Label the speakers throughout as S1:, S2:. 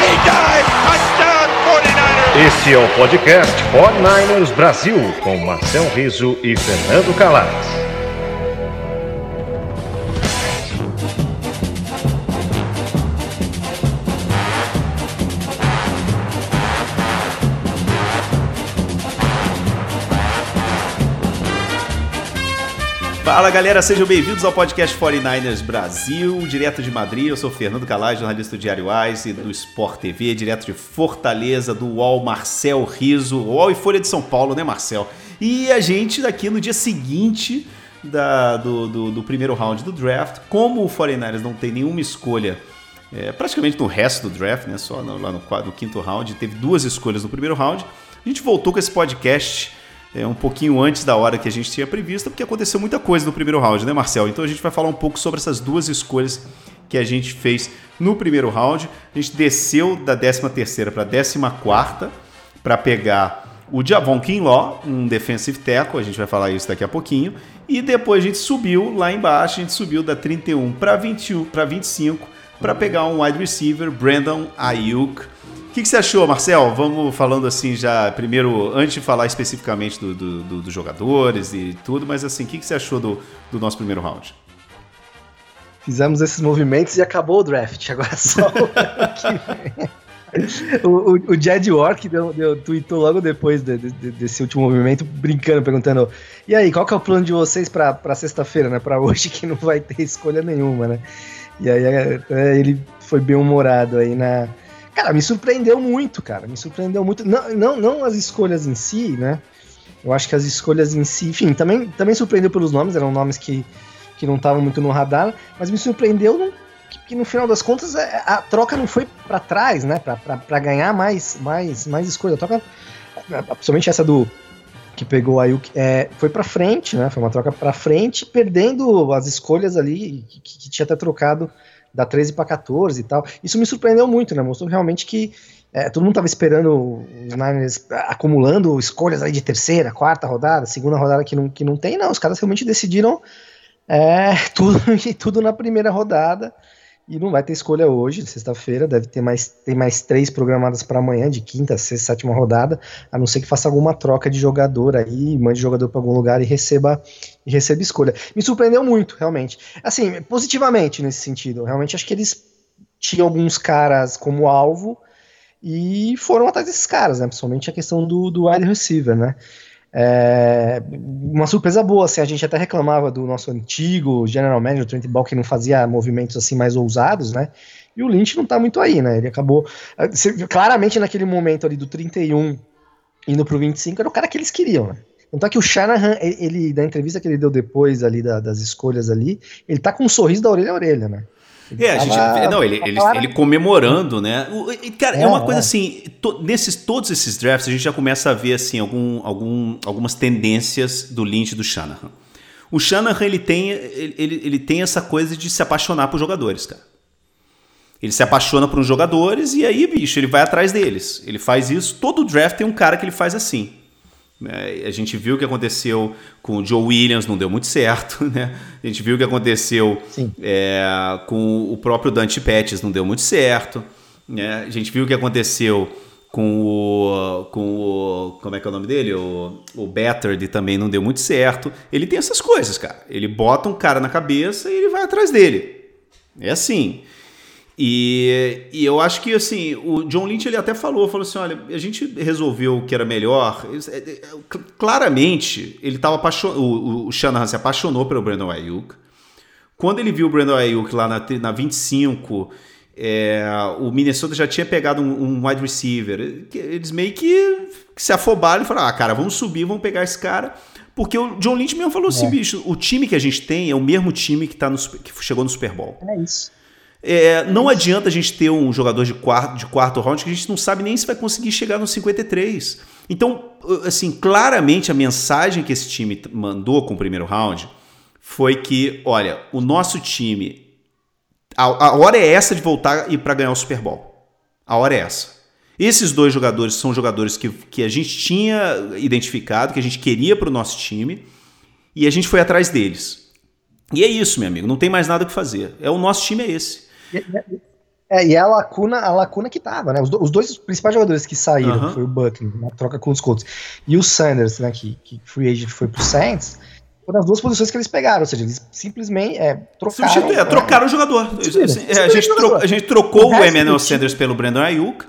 S1: He dives, touchdown 49ers.
S2: Este é o podcast 49ers Brasil, com Marcel Riso e Fernando Calais.
S3: Fala galera, sejam bem-vindos ao podcast 49ers Brasil, direto de Madrid. Eu sou Fernando Calais, jornalista do Diário Ais e do Sport TV, direto de Fortaleza, do UOL Marcel Riso, UOL e Folha de São Paulo, né, Marcel? E a gente daqui no dia seguinte da, do, do, do, primeiro round do draft, como o 49ers não tem nenhuma escolha, é, praticamente no resto do draft, né, só no, lá no, no quinto round, teve duas escolhas no primeiro round, a gente voltou com esse podcast é, um pouquinho antes da hora que a gente tinha prevista, porque aconteceu muita coisa no primeiro round, né, Marcel? Então a gente vai falar um pouco sobre essas duas escolhas que a gente fez no primeiro round. A gente desceu da 13ª para a 14ª para pegar o Javon Kinlaw, um defensive tackle, a gente vai falar isso daqui a pouquinho, e depois a gente subiu lá embaixo, a gente subiu da 31 para 21 para 25 para pegar um wide receiver, Brandon Ayuk o que, que, você achou, Marcel? Vamos falando assim já, primeiro, antes de falar especificamente dos do, do, do jogadores e tudo, mas assim, o que, que, você achou do, do nosso primeiro round?
S4: Fizemos esses movimentos e acabou o draft. Agora só o, o, o Jed Work deu, deu, tweetou logo depois de, de, desse último movimento, brincando, perguntando: e aí, qual que é o plano de vocês para sexta-feira, né? Para hoje que não vai ter escolha nenhuma, né? E aí é, é, ele foi bem humorado aí na Cara, me surpreendeu muito, cara. Me surpreendeu muito. Não, não, não as escolhas em si, né? Eu acho que as escolhas em si, enfim, também, também surpreendeu pelos nomes, eram nomes que, que não estavam muito no radar, mas me surpreendeu no, que, que, no final das contas é, a troca não foi para trás, né? Para ganhar mais, mais, mais escolha. A troca, principalmente essa do que pegou aí o é, foi para frente, né? Foi uma troca para frente, perdendo as escolhas ali que, que tinha até trocado da 13 para 14 e tal. Isso me surpreendeu muito, né? Mostrou realmente que é, todo mundo estava esperando os Niners acumulando escolhas aí de terceira, quarta rodada, segunda rodada que não, que não tem, não. Os caras realmente decidiram é, tudo, tudo na primeira rodada. E não vai ter escolha hoje, sexta-feira. Deve ter mais, tem mais três programadas para amanhã, de quinta, sexta, sétima rodada. A não ser que faça alguma troca de jogador aí, mande jogador para algum lugar e receba, e receba escolha. Me surpreendeu muito, realmente. Assim, positivamente nesse sentido. Realmente acho que eles tinham alguns caras como alvo e foram atrás desses caras, né? Principalmente a questão do, do wide receiver, né? É, uma surpresa boa, assim, a gente até reclamava do nosso antigo general manager, Trent Ball, que não fazia movimentos assim mais ousados, né? E o Lynch não tá muito aí, né? Ele acabou. É, claramente naquele momento ali do 31 indo pro 25, era o cara que eles queriam, né? É que o Shanahan, ele, da entrevista que ele deu depois ali da, das escolhas ali, ele tá com um sorriso da orelha a orelha, né?
S3: É, a gente. Não, ele, ele, ele comemorando, né? cara, é, é uma coisa assim. To, nesses, todos esses drafts, a gente já começa a ver assim, algum, algum, algumas tendências do Lynch e do Shanahan. O Shanahan ele tem, ele, ele tem essa coisa de se apaixonar por jogadores, cara. Ele se apaixona por uns jogadores e aí, bicho, ele vai atrás deles. Ele faz isso. Todo draft tem um cara que ele faz assim. É, a gente viu o que aconteceu com o Joe Williams, não deu muito certo, né? A gente viu o que aconteceu é, com o próprio Dante Pettis, não deu muito certo. Né? A gente viu o que aconteceu com o, com o. Como é que é o nome dele? O, o Battered também não deu muito certo. Ele tem essas coisas, cara. Ele bota um cara na cabeça e ele vai atrás dele. É assim. E, e, eu acho que assim, o John Lynch ele até falou, falou assim, olha, a gente resolveu o que era melhor. É, é, claramente, ele estava apaixonado, o, o Shanahan se apaixonou pelo Brandon Ayuk. Quando ele viu o Brandon Ayuk lá na, na 25, é, o Minnesota já tinha pegado um, um, wide receiver. Eles meio que se afobaram e falaram, ah, cara, vamos subir, vamos pegar esse cara. Porque o John Lynch mesmo falou assim, é. bicho, o time que a gente tem é o mesmo time que, tá no, que chegou no Super Bowl.
S4: É isso.
S3: É, não adianta a gente ter um jogador de quarto, de quarto round que a gente não sabe nem se vai conseguir chegar no 53. Então, assim, claramente a mensagem que esse time mandou com o primeiro round foi que, olha, o nosso time. A, a hora é essa de voltar e para ganhar o Super Bowl. A hora é essa. Esses dois jogadores são jogadores que, que a gente tinha identificado, que a gente queria para o nosso time, e a gente foi atrás deles. E é isso, meu amigo, não tem mais nada que fazer. É o nosso time é esse.
S4: É, e é a lacuna, a lacuna que tava, né? Os, do, os dois principais jogadores que saíram, foi o Butler, na troca com os Colts, e o Sanders, né, que, que free agent foi pro Saints, foram as duas posições que eles pegaram, ou seja, eles simplesmente é, trocaram.
S3: É, trocaram o jogador. É, a, gente trocou, a gente trocou o, o Emmanuel Sanders pelo Brandon Ayuk,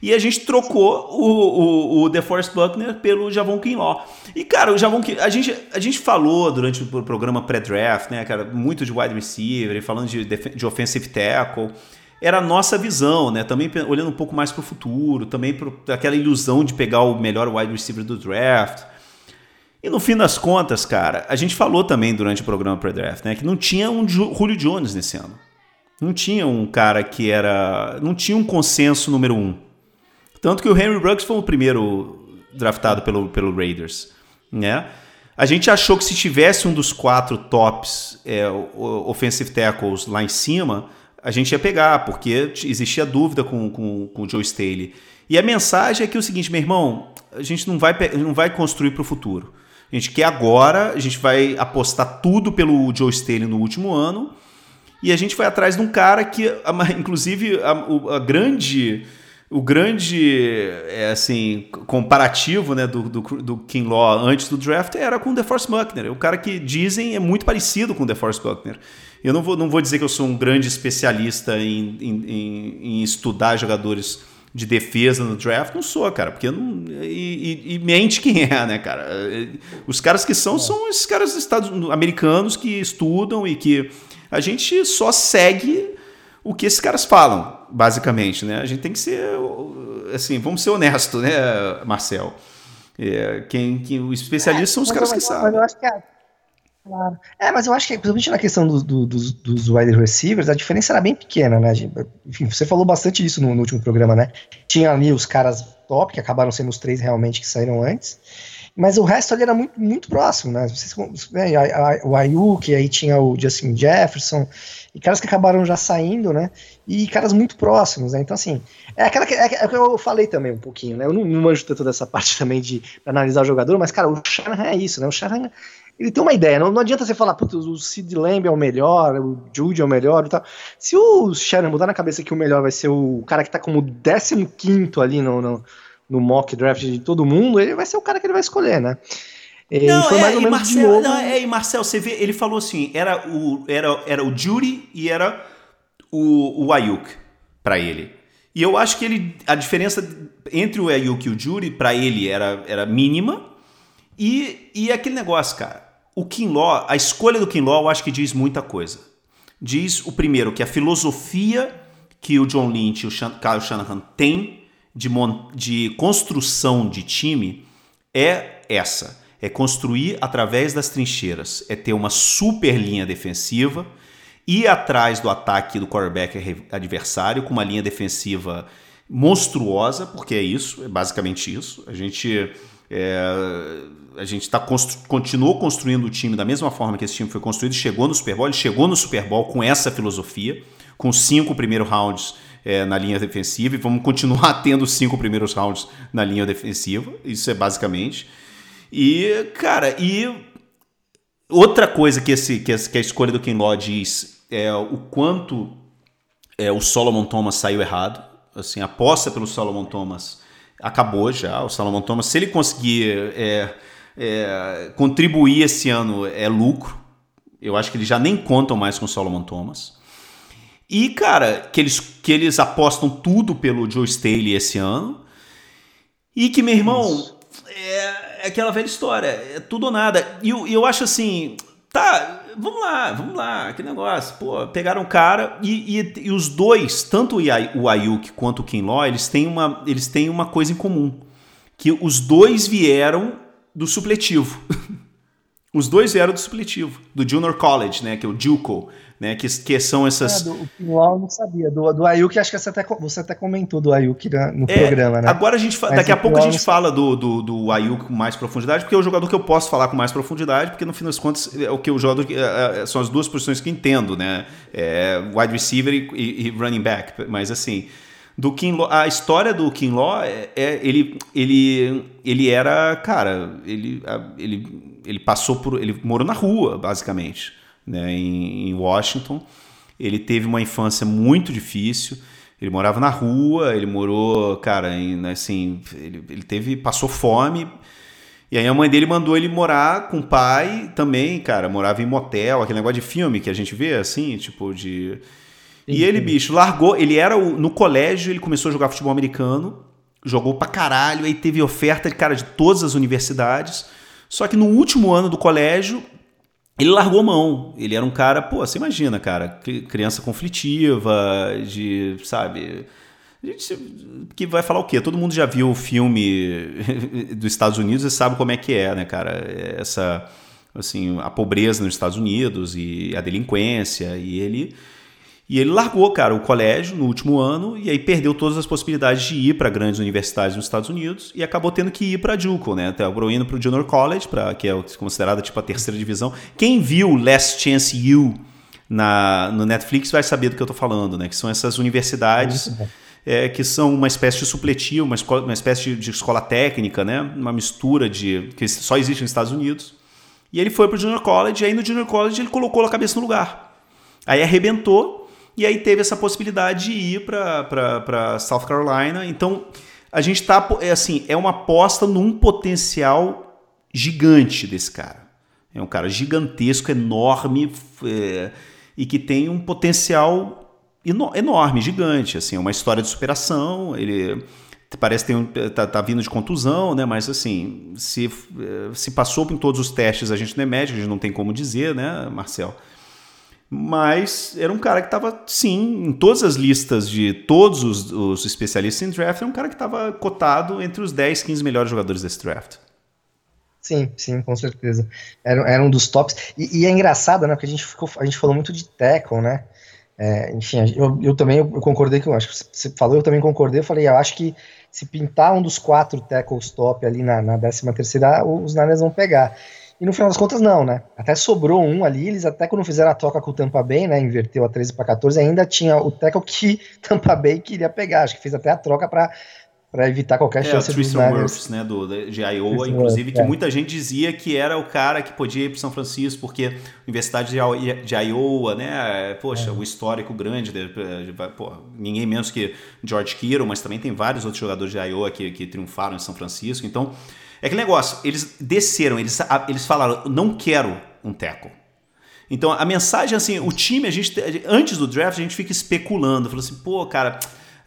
S3: e a gente trocou o, o, o DeForest Buckner pelo Javon Kinlaw. E, cara, o Javon Kinlaw, a gente, a gente falou durante o programa pré-draft, né, cara, muito de wide receiver, falando de, de offensive tackle. Era a nossa visão, né? Também olhando um pouco mais para o futuro, também para aquela ilusão de pegar o melhor wide receiver do draft. E no fim das contas, cara, a gente falou também durante o programa pré-draft, né, que não tinha um Julio Jones nesse ano. Não tinha um cara que era. Não tinha um consenso número um. Tanto que o Henry Ruggs foi o primeiro draftado pelo, pelo Raiders, né? A gente achou que se tivesse um dos quatro tops é, offensive tackles lá em cima, a gente ia pegar, porque existia dúvida com, com, com o Joe Staley. E a mensagem é que é o seguinte, meu irmão, a gente não vai, não vai construir para o futuro. A gente quer agora, a gente vai apostar tudo pelo Joe Staley no último ano, e a gente foi atrás de um cara que, inclusive, a, a grande o grande é, assim comparativo né, do, do, do Kinlaw antes do draft era com o DeForest Buckner. O cara que dizem é muito parecido com o DeForest Buckner. Eu não vou, não vou dizer que eu sou um grande especialista em, em, em estudar jogadores de defesa no draft, não sou, cara, porque não. E, e, e, mente quem é, né, cara? Os caras que são, são esses caras estados americanos que estudam e que a gente só segue o que esses caras falam, basicamente, né? A gente tem que ser, assim, vamos ser honestos, né, Marcel? É, quem, quem, os especialistas é, são os caras que sabem. Mas eu acho que é,
S4: claro. É, mas eu acho que, principalmente na questão do, do, dos, dos wide receivers, a diferença era bem pequena, né? Enfim, você falou bastante isso no, no, último programa, né? Tinha ali os caras top, que acabaram sendo os três realmente que saíram antes. Mas o resto ali era muito, muito próximo, né? Vocês, né o Ayuk, aí tinha o Justin Jefferson, e caras que acabaram já saindo, né? E caras muito próximos, né? Então, assim, é aquela que, é, é que eu falei também um pouquinho, né? Eu não, não manjo tanto dessa parte também de analisar o jogador, mas, cara, o Shanahan é isso, né? O Shanahan, ele tem uma ideia, não, não adianta você falar, putz, o Sid Lamb é o melhor, o Jude é o melhor e tal. Se o Shanahan botar na cabeça que o melhor vai ser o cara que tá como 15 ali no, no no mock draft de todo mundo, ele vai ser o cara que ele vai escolher, né?
S3: E não, foi mais é, ou menos Marcel, de novo. Não, é, e Marcel, você vê, ele falou assim, era o, era, era o Judy e era o, o Ayuk para ele. E eu acho que ele, a diferença entre o Ayuk e o Judy, para ele, era, era mínima. E, e aquele negócio, cara, o Kinlaw, a escolha do Kinlaw, eu acho que diz muita coisa. Diz, o primeiro, que a filosofia que o John Lynch e o Kyle Shanahan têm de, de construção de time é essa: é construir através das trincheiras, é ter uma super linha defensiva, ir atrás do ataque do quarterback adversário com uma linha defensiva monstruosa, porque é isso, é basicamente isso. A gente é, a gente tá constru continuou construindo o time da mesma forma que esse time foi construído, chegou no Super Bowl, ele chegou no Super Bowl com essa filosofia, com cinco primeiros rounds é, na linha defensiva e vamos continuar tendo cinco primeiros rounds na linha defensiva. Isso é basicamente. E, cara, e outra coisa que, esse, que, a escolha do Kinlaw diz é o quanto é, o Solomon Thomas saiu errado. Assim, a aposta pelo Solomon Thomas acabou já. O Solomon Thomas, se ele conseguir é, é, contribuir esse ano, é lucro. Eu acho que eles já nem contam mais com o Solomon Thomas. E, cara, que eles, que eles apostam tudo pelo Joe Staley esse ano. E que, meu irmão, é, é, aquela velha história, é tudo ou nada. E eu, eu acho assim, tá, vamos lá, vamos lá, que negócio. Pô, pegaram o cara e, e, e os dois, tanto o Ayuk quanto o Kinlaw, eles têm, uma, eles têm uma coisa em comum. Que os dois vieram do supletivo. os dois vieram do supletivo, do Junior College, né, que é o JUCO né? Que, que são essas.
S4: É, do eu não sabia. Do, do Ayuk, acho que você até, você até comentou do Ayuk no é, programa, né?
S3: Agora a gente daqui a pouco a gente fala do, do, do Ayuk com mais profundidade, porque é o jogador que eu posso falar com mais profundidade, porque no fim das contas é o que o jogador. É, é, são as duas posições que entendo, né? É, wide receiver e, e running back. Mas assim do Kinlaw, a história do Kinlaw é, é, ele, ele, ele era, cara, ele, ele, ele passou por, ele morou na rua, basicamente né, em, em Washington. Ele teve uma infância muito difícil. Ele morava na rua, ele morou, cara, em, assim, ele, ele teve, passou fome. E aí a mãe dele mandou ele morar com o pai também, cara, morava em motel, aquele negócio de filme que a gente vê, assim, tipo de... E ele, bicho, largou, ele era, o, no colégio, ele começou a jogar futebol americano, jogou pra caralho, aí teve oferta, cara, de todas as universidades, só que no último ano do colégio, ele largou mão. Ele era um cara, pô, você imagina, cara, criança conflitiva, de, sabe, que vai falar o quê? Todo mundo já viu o filme dos Estados Unidos e sabe como é que é, né, cara? Essa, assim, a pobreza nos Estados Unidos e a delinquência. E ele e ele largou, cara, o colégio no último ano e aí perdeu todas as possibilidades de ir para grandes universidades nos Estados Unidos e acabou tendo que ir para JUCO, né? Até indo para o Junior College, pra, que é considerada tipo a terceira divisão. Quem viu Last Chance U na, no Netflix vai saber do que eu tô falando, né? Que são essas universidades é, que são uma espécie de supletivo, uma, escola, uma espécie de, de, escola técnica, né? Uma mistura de que só existe nos Estados Unidos. E ele foi para o Junior College e aí no Junior College ele colocou a cabeça no lugar. Aí arrebentou e aí teve essa possibilidade de ir para South Carolina. Então, a gente tá. É assim, é uma aposta num potencial gigante desse cara. É um cara gigantesco, enorme, é, e que tem um potencial enorme, gigante. Assim, é uma história de superação. Ele parece que tem tá, tá, vindo de contusão, né? Mas assim, se, é, se passou por todos os testes, a gente não é médico, a gente não tem como dizer, né, Marcel? Mas era um cara que estava, sim, em todas as listas de todos os, os especialistas em draft, era um cara que estava cotado entre os 10, 15 melhores jogadores desse draft.
S4: Sim, sim, com certeza. Era, era um dos tops. E, e, é engraçado, né? Porque a gente, ficou, a gente falou muito de tackle, né? É, enfim, eu, eu também eu concordei com. Acho que você falou, eu também concordei. Eu falei, eu acho que se pintar um dos quatro tackles top ali na, na 13 terceira, os Niners vão pegar. E no final das contas, não, né? Até sobrou um ali, eles até quando fizeram a troca com o Tampa Bay, né? Inverteu a 13 para 14, ainda tinha o tackle que Tampa Bay queria pegar. Acho que fez até a troca para para evitar qualquer é, chance
S3: de Tristan Wirfs, né, do, de Iowa, Tristan inclusive, que é. muita gente dizia que era o cara que podia ir para São Francisco, porque Universidade de, de Iowa, né, poxa, é. o histórico grande, de, de, pô, ninguém menos que George Kittle, mas também tem vários outros jogadores de Iowa que, que triunfaram em São Francisco, então é aquele negócio, eles desceram, eles, eles falaram, não quero um teco. Então a mensagem assim, o time, a gente antes do draft a gente fica especulando, falou assim, pô, cara,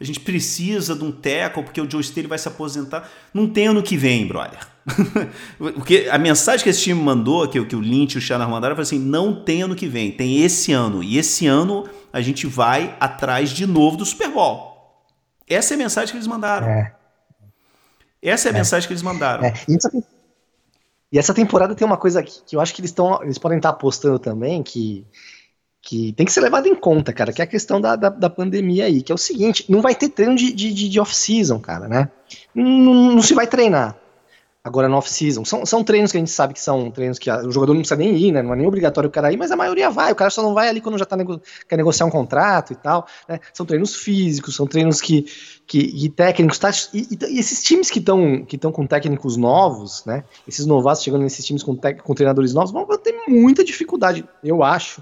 S3: a gente precisa de um teco porque o Joe Staley vai se aposentar. Não tem ano que vem, brother. porque a mensagem que esse time mandou, que, que o Lynch e o Shannon mandaram, foi assim: não tem ano que vem, tem esse ano. E esse ano a gente vai atrás de novo do Super Bowl. Essa é a mensagem que eles mandaram. É. Essa é a é. mensagem que eles mandaram. É.
S4: E, essa, e, essa, temporada tem uma coisa que, que eu acho que eles, estão eles podem estar apostando também, que, que tem que ser levado em conta, cara, que é a questão da, da, da pandemia aí, que é o seguinte, não vai ter treino de, de, de off-season, cara, né? Não, não se vai treinar agora no off-season. São, são treinos que a gente sabe que são treinos que a, o jogador não precisa nem ir, né? Não é nem obrigatório o cara ir, mas a maioria vai. O cara só não vai ali quando já tá nego, quer negociar um contrato e tal. Né? São treinos físicos, são treinos que, que técnicos. Tá, e, e, esses times que estão que com técnicos novos, né? Esses novatos chegando nesses times com, com treinadores novos, vão ter muita dificuldade, eu acho,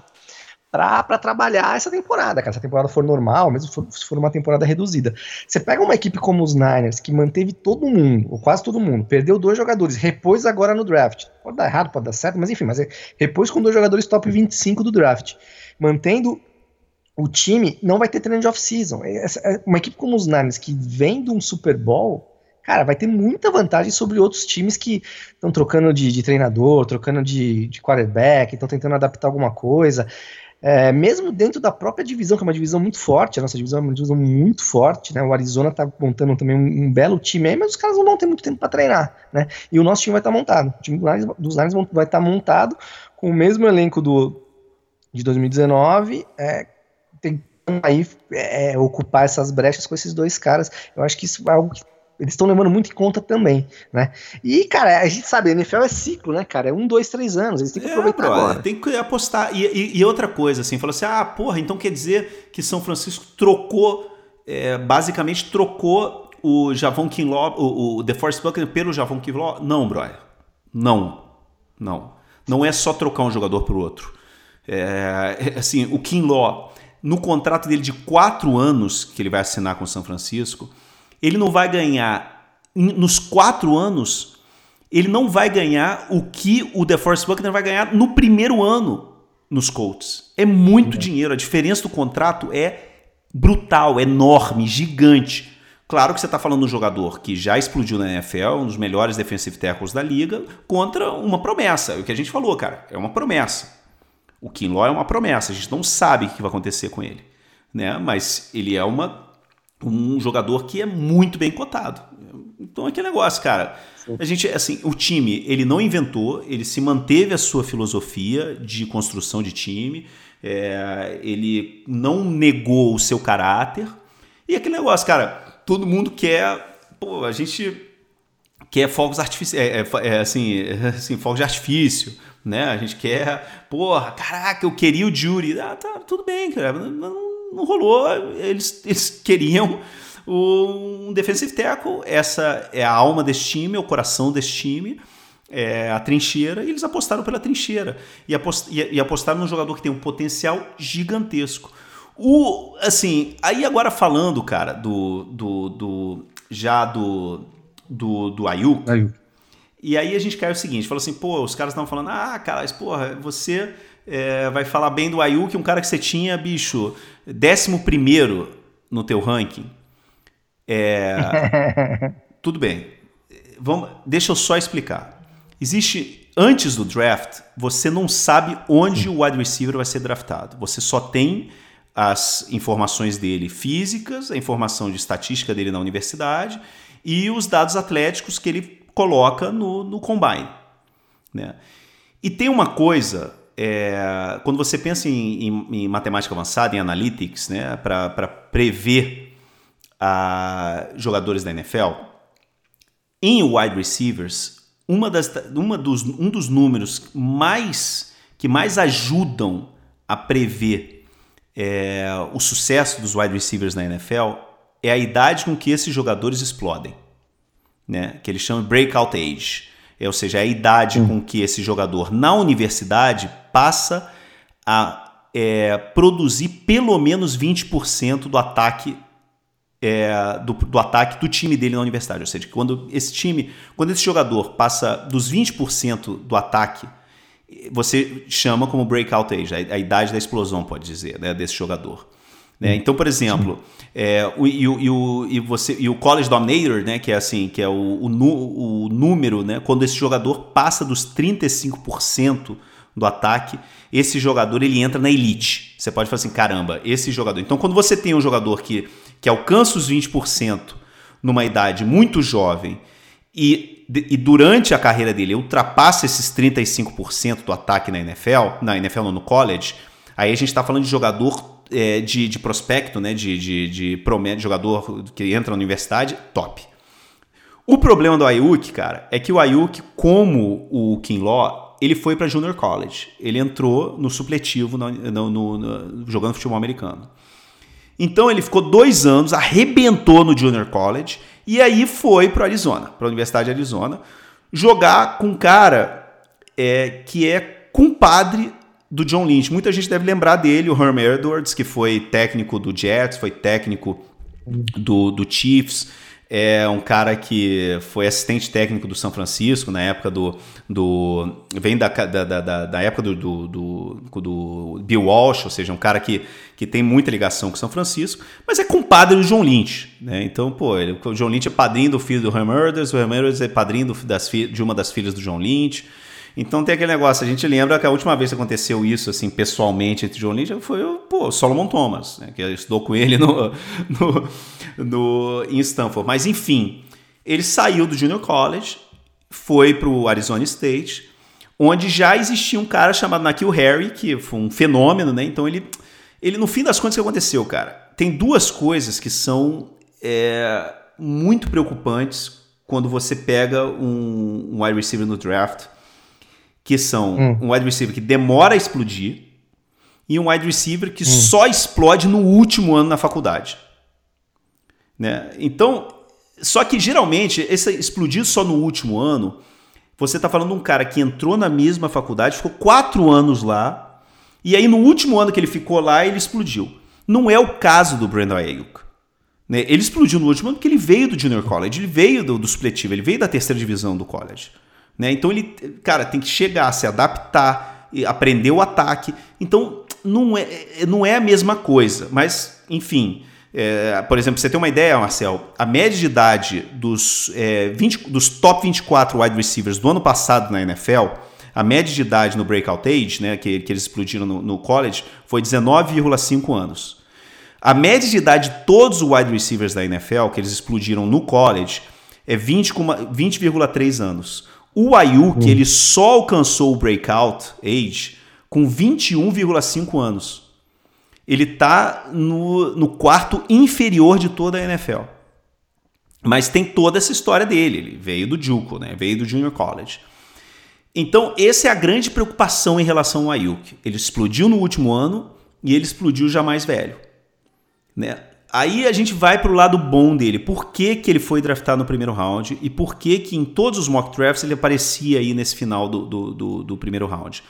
S4: para trabalhar essa temporada, cara. Se a temporada for normal, mesmo se for uma temporada reduzida. Você pega uma equipe como os Niners, que manteve todo mundo, ou quase todo mundo, perdeu dois jogadores, repôs agora no draft. Pode dar errado, pode dar certo, mas enfim, mas é, repôs com dois jogadores top 25 do draft. Mantendo o time não vai ter treino de off-season. É, é, uma equipe como os Niners, que vem de um Super Bowl, cara, vai ter muita vantagem sobre outros times que estão trocando de, de, treinador, trocando de, de quarterback, estão tentando adaptar alguma coisa. É, mesmo dentro da própria divisão, que é uma divisão muito forte, a nossa divisão é uma divisão muito forte, né? O Arizona tá montando também um, um belo time aí, mas os caras não vão ter muito tempo para treinar, né? E o nosso time vai estar tá montado. O time dos Lions vai estar tá montado com o mesmo elenco do, de 2019, é, tentando aí é, ocupar essas brechas com esses dois caras. Eu acho que isso é algo que eles estão levando muito em conta também, né? E, cara, a gente sabe, a NFL é ciclo, né, cara? É um, dois, três anos, eles têm que é, aproveitar bro, agora.
S3: Tem que apostar. E, e, e, outra coisa, assim, falou assim, ah, porra, então quer dizer que São Francisco trocou, é, basicamente trocou o Javon Kinlaw, o, o The Force Buckner pelo Javon Kinlaw? Não, brother. Não. Não. Não é só trocar um jogador por outro. É, assim, o Kinlaw, no contrato dele de quatro anos que ele vai assinar com o São Francisco, ele não vai ganhar nos quatro anos, ele não vai ganhar o que o DeForest Buckner vai ganhar no primeiro ano nos Colts. É muito uhum. dinheiro. A diferença do contrato é brutal, enorme, gigante. Claro que você está falando de um jogador que já explodiu na NFL, um dos melhores defensive tackles da liga, contra uma promessa. É o que a gente falou, cara, é uma promessa. O Kinlaw é uma promessa, a gente não sabe o que vai acontecer com ele. Né? Mas ele é uma um jogador que é muito bem cotado. Então aquele negócio, cara. A gente, assim, o time, ele não inventou, ele se manteve a sua filosofia de construção de time, é, ele não negou o seu caráter. E aquele negócio, cara, todo mundo quer. Pô, a gente quer fogos artificiais, é, é, é, assim, assim, fogos de artifício, né? A gente quer, porra, caraca, eu queria o Jury. Ah, tá, tudo bem, cara. Não, não rolou. Eles, eles queriam um defensive tackle. Essa é a alma desse time, é o coração desse time. É a trincheira, e eles apostaram pela trincheira. E, apost, e, e apostaram num jogador que tem um potencial gigantesco. O, assim, aí agora falando, cara, do, do, do já do, do, do Ayuk, Ayuk. E aí a gente caiu o seguinte, falou assim, pô, os caras estavam falando, ah, cara, porra, você é, vai falar bem do Ayuk, um cara que você tinha, bicho, décimo primeiro no teu ranking. É, tudo bem. Vamos, deixa eu só explicar. Existe antes do draft, você não sabe onde o wide receiver vai ser draftado. Você só tem as informações dele físicas, a informação de estatística dele na universidade e os dados atléticos que ele coloca no, no combine. Né? E tem uma coisa é, quando você pensa em, em, em, matemática avançada, em analytics, né, para prever a, jogadores da NFL, em wide receivers, uma das, uma dos, um dos números mais que mais ajudam a prever é, o sucesso dos wide receivers na NFL é a idade com que esses jogadores explodem, né, que eles chamam de breakout age. É, ou seja, é a idade hum. com que esse jogador na universidade passa a é, produzir pelo menos 20% do ataque é, do, do, ataque do time dele na universidade. Ou seja, quando esse time, quando esse jogador passa dos 20% do ataque, você chama como breakout age, a, a idade da explosão, pode dizer, né, desse jogador. Né? Hum. Então, por exemplo, é, o, e, o, e, você, e o College Dominator, né, que é assim, que é o, o, o número, né, quando esse jogador passa dos 35% do ataque, esse jogador ele entra na elite. Você pode falar assim, caramba, esse jogador. Então, quando você tem um jogador que, que alcança os 20% numa idade muito jovem e, e durante a carreira dele ultrapassa esses 35% do ataque na NFL, na NFL não, no college, aí a gente está falando de jogador é, de, de, prospecto, né, de, de, de promédio, jogador que entra na universidade, top. O problema do Ayuk, cara, é que o Ayuk, como o Kinlaw, ele foi para Junior College. Ele entrou no supletivo no, no, no, jogando futebol americano. Então ele ficou dois anos, arrebentou no Junior College e aí foi para Arizona, para a Universidade de Arizona, jogar com um cara é, que é compadre do John Lynch. Muita gente deve lembrar dele, o Herm Edwards, que foi técnico do Jets, foi técnico do, do Chiefs. É um cara que foi assistente técnico do São Francisco na época do. do vem da, da, da, da época do, do, do, do, Bill Walsh, ou seja, um cara que, que tem muita ligação com São Francisco, mas é compadre do John Lynch. Né? Então, pô, ele, o John Lynch é padrinho do filho do Ham Murders, o Ham Murders é padrinho do, das, de uma das filhas do John Lynch. Então tem aquele negócio, a gente lembra que a última vez que aconteceu isso, assim, pessoalmente entre John Lynch foi o pô, Solomon Thomas, né, que estudou com ele no, no, no, em Stanford. Mas enfim, ele saiu do Junior College, foi para o Arizona State, onde já existia um cara chamado Nakil Harry, que foi um fenômeno, né? Então ele, ele no fim das contas, o que aconteceu, cara? Tem duas coisas que são é, muito preocupantes quando você pega um, um wide receiver no draft que são hum. um wide receiver que demora a explodir e um wide receiver que hum. só explode no último ano na faculdade. Né? Então, só que geralmente, esse explodir só no último ano, você está falando de um cara que entrou na mesma faculdade, ficou quatro anos lá, e aí no último ano que ele ficou lá, ele explodiu. Não é o caso do Brandon Ayuk. Né? Ele explodiu no último ano porque ele veio do Junior College, ele veio do, do supletivo, ele veio da terceira divisão do college. Né? Então ele, cara, tem que chegar, se adaptar, aprender o ataque. Então não é, não é a mesma coisa, mas enfim. É, por exemplo, você tem uma ideia, Marcel, a média de idade dos, é, 20, dos top 24 wide receivers do ano passado na NFL, a média de idade no breakout age, né, que, que eles explodiram no, no college, foi 19,5 anos. A média de idade de todos os wide receivers da NFL, que eles explodiram no college, é 20,3 20, anos. O Ayuk, hum. ele só alcançou o breakout age com 21,5 anos. Ele está no, no quarto inferior de toda a NFL. Mas tem toda essa história dele. Ele veio do Juco, né? veio do Junior College. Então, essa é a grande preocupação em relação ao Ayuk. Ele explodiu no último ano e ele explodiu já mais velho. Né? Aí a gente vai para o lado bom dele. Por que, que ele foi draftado no primeiro round e por que, que em todos os mock drafts ele aparecia aí nesse final do, do, do, do primeiro round?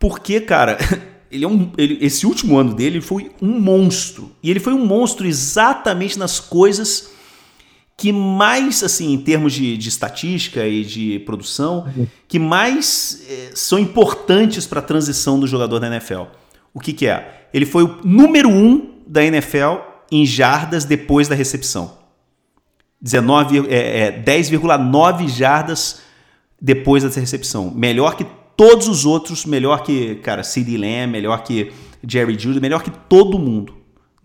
S3: Porque, cara, ele é um, ele, esse último ano dele foi um monstro. E ele foi um monstro exatamente nas coisas que mais, assim, em termos de, de estatística e de produção, que mais é, são importantes para a transição do jogador da NFL. O que, que é? Ele foi o número um da NFL em jardas depois da recepção. 19, é, é, 10,9 jardas depois da recepção. Melhor que todos os outros, melhor que, cara, CD Lamb, melhor que Jerry Judy, melhor que todo mundo.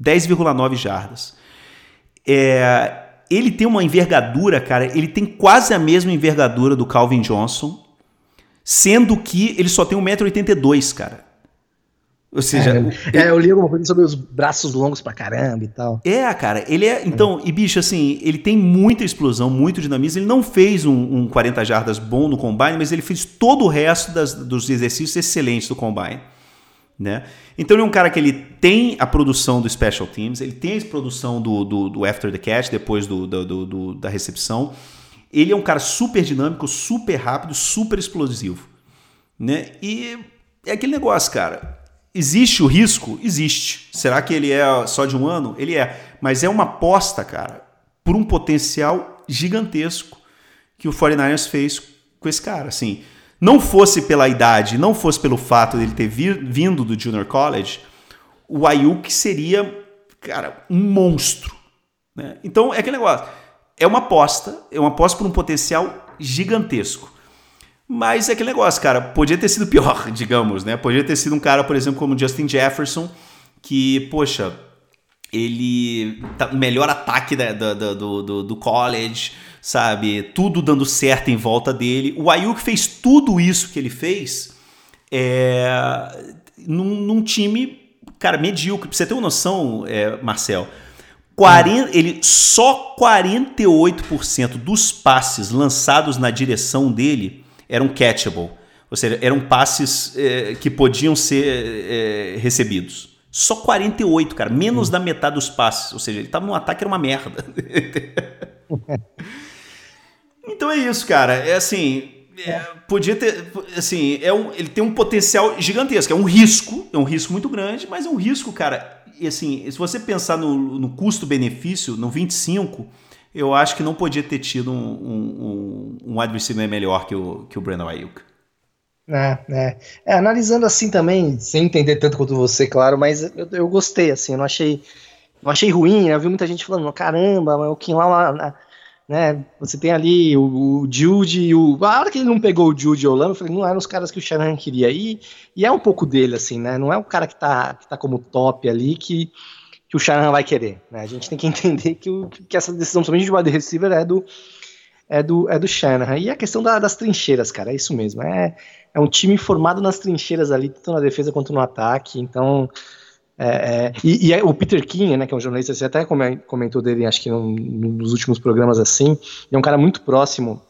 S3: 10,9 jardas. É, ele tem uma envergadura, cara, ele tem quase a mesma envergadura do Calvin Johnson, sendo que ele só tem 1,82m, cara.
S4: Ou seja, é, ele... é, eu li alguma coisa sobre os braços longos pra caramba e tal.
S3: É, cara, ele é. Então, e bicho, assim, ele tem muita explosão, muito dinamismo. Ele não fez um, um 40 jardas bom no combine, mas ele fez todo o resto das, dos exercícios excelentes do combine. Né? Então ele é um cara que ele tem a produção do special teams, ele tem a produção do, do, do after the catch, depois do, do, da recepção. Ele é um cara super dinâmico, super rápido, super explosivo. Né? E é aquele negócio, cara Existe o risco? Existe. Será que ele é só de um ano? Ele é. Mas é uma aposta, cara, por um potencial gigantesco que o 49ers fez com esse cara. Assim, não fosse pela idade, não fosse pelo fato dele ter vindo do Junior College, o Ayuk seria, cara, um monstro. Né? Então é aquele negócio. É uma aposta, é uma aposta por um potencial gigantesco. Mas é aquele negócio, cara, podia ter sido pior, digamos, né? Podia ter sido um cara, por exemplo, como Justin Jefferson, que, poxa, ele tá melhor ataque da, da, do, do, do, college, sabe? Tudo dando certo em volta dele. O Ayuk fez tudo isso que ele fez é, num, num time, cara, medíocre. Pra você ter uma noção, é, Marcel, 40, ele só 48% dos passes lançados na direção dele eram catchable, ou seja, eram passes é, que podiam ser é, recebidos. Só 48, cara, menos da metade dos passes, ou seja, ele estava num ataque era uma merda. então é isso, cara. É assim, é, podia ter, assim, é um, ele tem um potencial gigantesco, é um risco, é um risco muito grande, mas é um risco, cara. E assim, se você pensar no, no custo-benefício, no 25, eu acho que não podia ter tido um, um, um wide receiver melhor que o, que o Brandon Ayuk.
S4: É, é. é, analisando assim também, sem entender tanto quanto você, claro, mas eu, eu gostei, assim, eu não achei, não achei ruim, né? eu vi muita gente falando, caramba, mas o Kim lá, né, você tem ali o, o Jude e o... A hora que ele não pegou o Jude e o Olano, eu falei, não eram os caras que o Shanahan queria, e, e é um pouco dele, assim, né, não é o cara que tá, que tá como top ali, que, que o Shanahan vai querer, né, a gente tem que entender que, o, que essa decisão, somente de wide receiver, é do, é do, é do Shanahan, e a questão da, das trincheiras, cara, é isso mesmo, é é um time formado nas trincheiras ali, tanto na defesa quanto no ataque, então. É, é, e, e, o Peter King, né, que é um jornalista, você até comentou dele, acho que num, nos últimos programas assim, é um cara muito próximo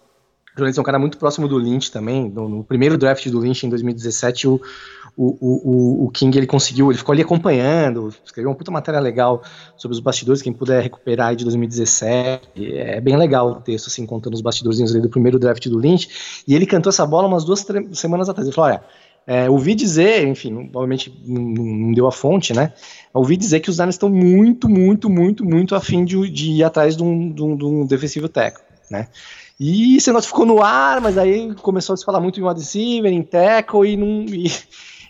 S4: jornalista é um cara muito próximo do Lynch também. No, no, primeiro draft do Lynch em 2017, o, o, o, o King ele conseguiu, ele ficou ali acompanhando, escreveu uma puta matéria legal sobre os bastidores, quem puder recuperar aí de 2017. É bem legal o texto, assim, contando os bastidores do primeiro draft do Lynch. E ele cantou essa bola umas duas semanas atrás. Ele falou: olha. É, ouvi dizer, enfim, provavelmente não, não, deu a fonte, né? Ouvi dizer que os Niners estão muito, muito, muito, muito afim de, de ir atrás de um, de um, de um defensivo técnico, né? E esse negócio ficou no ar, mas aí começou a se falar muito em wide receiver, em tackle, e não, e,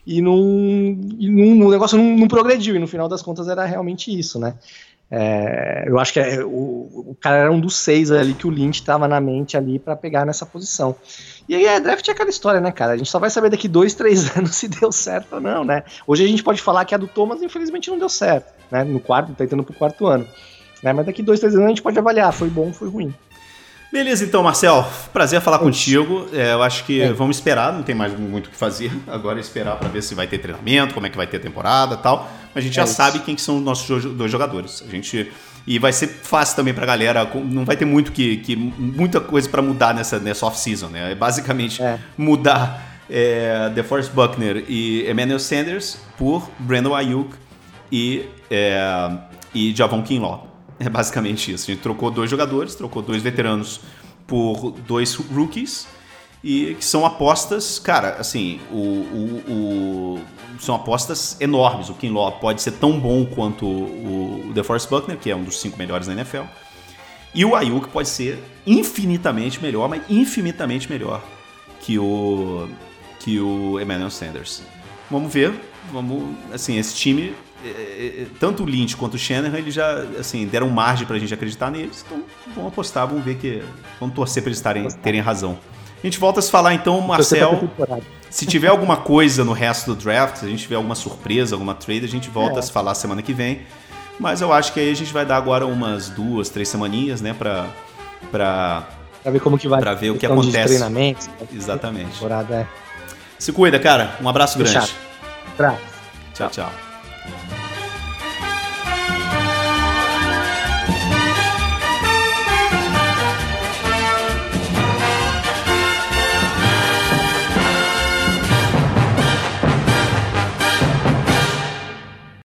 S4: e não, e não, o negócio não, não, progrediu, e no final das contas era realmente isso, né? É, eu acho que é, o, o, cara era um dos seis ali que o Lynch estava na mente ali para pegar nessa posição. E aí, é, draft é aquela história, né, cara? A gente só vai saber daqui dois, três anos se deu certo ou não, né? Hoje a gente pode falar que a do Thomas, infelizmente, não deu certo, né? No quarto, tá entrando pro quarto ano. Né? Mas daqui dois, três anos a gente pode avaliar, foi bom, foi ruim.
S3: Beleza, então, Marcel, prazer falar contigo. É, eu acho que é. vamos esperar, não tem mais muito o que fazer. Agora é esperar para ver se vai ter treinamento, como é que vai ter temporada tal. Mas a gente é já isso. sabe quem que são os nossos dois jogadores. A gente e vai ser fácil também para a galera, não vai ter muito que, que muita coisa para mudar nessa, nessa off-season, né? É basicamente é. mudar é, DeForest Buckner e Emmanuel Sanders por Brandon Ayuk e, é, e Javon Kinlaw. É basicamente isso. A gente trocou dois jogadores, trocou dois veteranos por dois rookies e que são apostas, cara, assim, o, o, o são apostas enormes. O Kinlaw pode ser tão bom quanto o, o DeForest Buckner, que é um dos cinco melhores da NFL. E o Ayuk pode ser infinitamente melhor, mas infinitamente melhor que o que o Emmanuel Sanders. Vamos ver, vamos, assim, esse time tanto o Lynch quanto o Shanahan, eles já assim, deram margem pra gente acreditar neles. Então vamos apostar, vamos ver que. Vamos torcer pra eles tarem, terem razão. A gente volta a se falar então, Marcel. Se tiver alguma coisa no resto do draft, se a gente tiver alguma surpresa, alguma trade, a gente volta é. a se falar semana que vem. Mas eu acho que aí a gente vai dar agora umas duas, três semaninhas, né, pra. pra
S4: pra ver como que vai.
S3: Pra ver o que acontece.
S4: treinamento.
S3: Exatamente.
S4: Temporada, é.
S3: Se cuida, cara. Um abraço grande.
S4: Tchau,
S3: tchau.